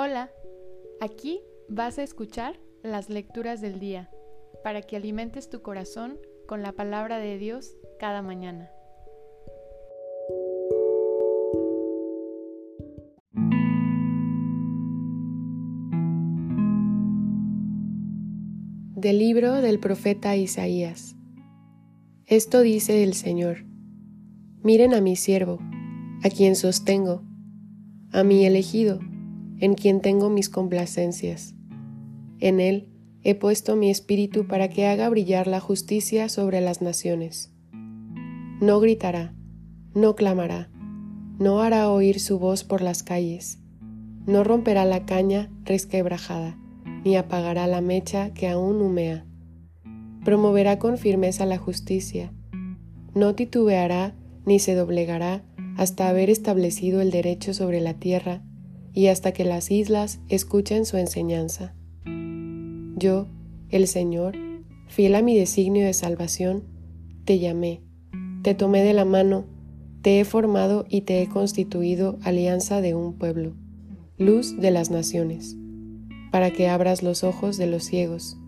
Hola, aquí vas a escuchar las lecturas del día para que alimentes tu corazón con la palabra de Dios cada mañana. Del libro del profeta Isaías. Esto dice el Señor. Miren a mi siervo, a quien sostengo, a mi elegido, en quien tengo mis complacencias. En él he puesto mi espíritu para que haga brillar la justicia sobre las naciones. No gritará, no clamará, no hará oír su voz por las calles, no romperá la caña resquebrajada, ni apagará la mecha que aún humea. Promoverá con firmeza la justicia, no titubeará ni se doblegará hasta haber establecido el derecho sobre la tierra y hasta que las islas escuchen su enseñanza. Yo, el Señor, fiel a mi designio de salvación, te llamé, te tomé de la mano, te he formado y te he constituido alianza de un pueblo, luz de las naciones, para que abras los ojos de los ciegos,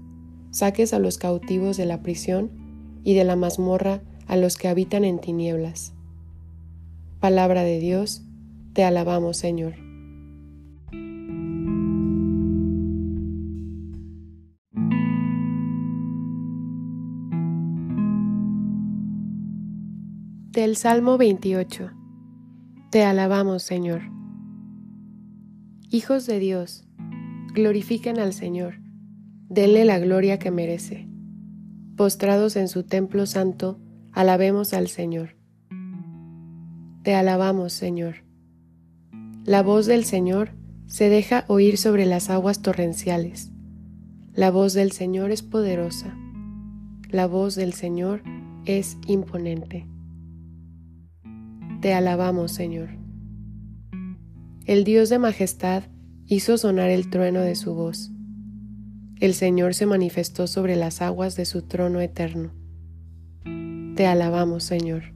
saques a los cautivos de la prisión y de la mazmorra a los que habitan en tinieblas. Palabra de Dios, te alabamos Señor. Del Salmo 28. Te alabamos, Señor. Hijos de Dios, glorifiquen al Señor, denle la gloria que merece. Postrados en su templo santo, alabemos al Señor. Te alabamos, Señor. La voz del Señor se deja oír sobre las aguas torrenciales. La voz del Señor es poderosa. La voz del Señor es imponente. Te alabamos, Señor. El Dios de majestad hizo sonar el trueno de su voz. El Señor se manifestó sobre las aguas de su trono eterno. Te alabamos, Señor.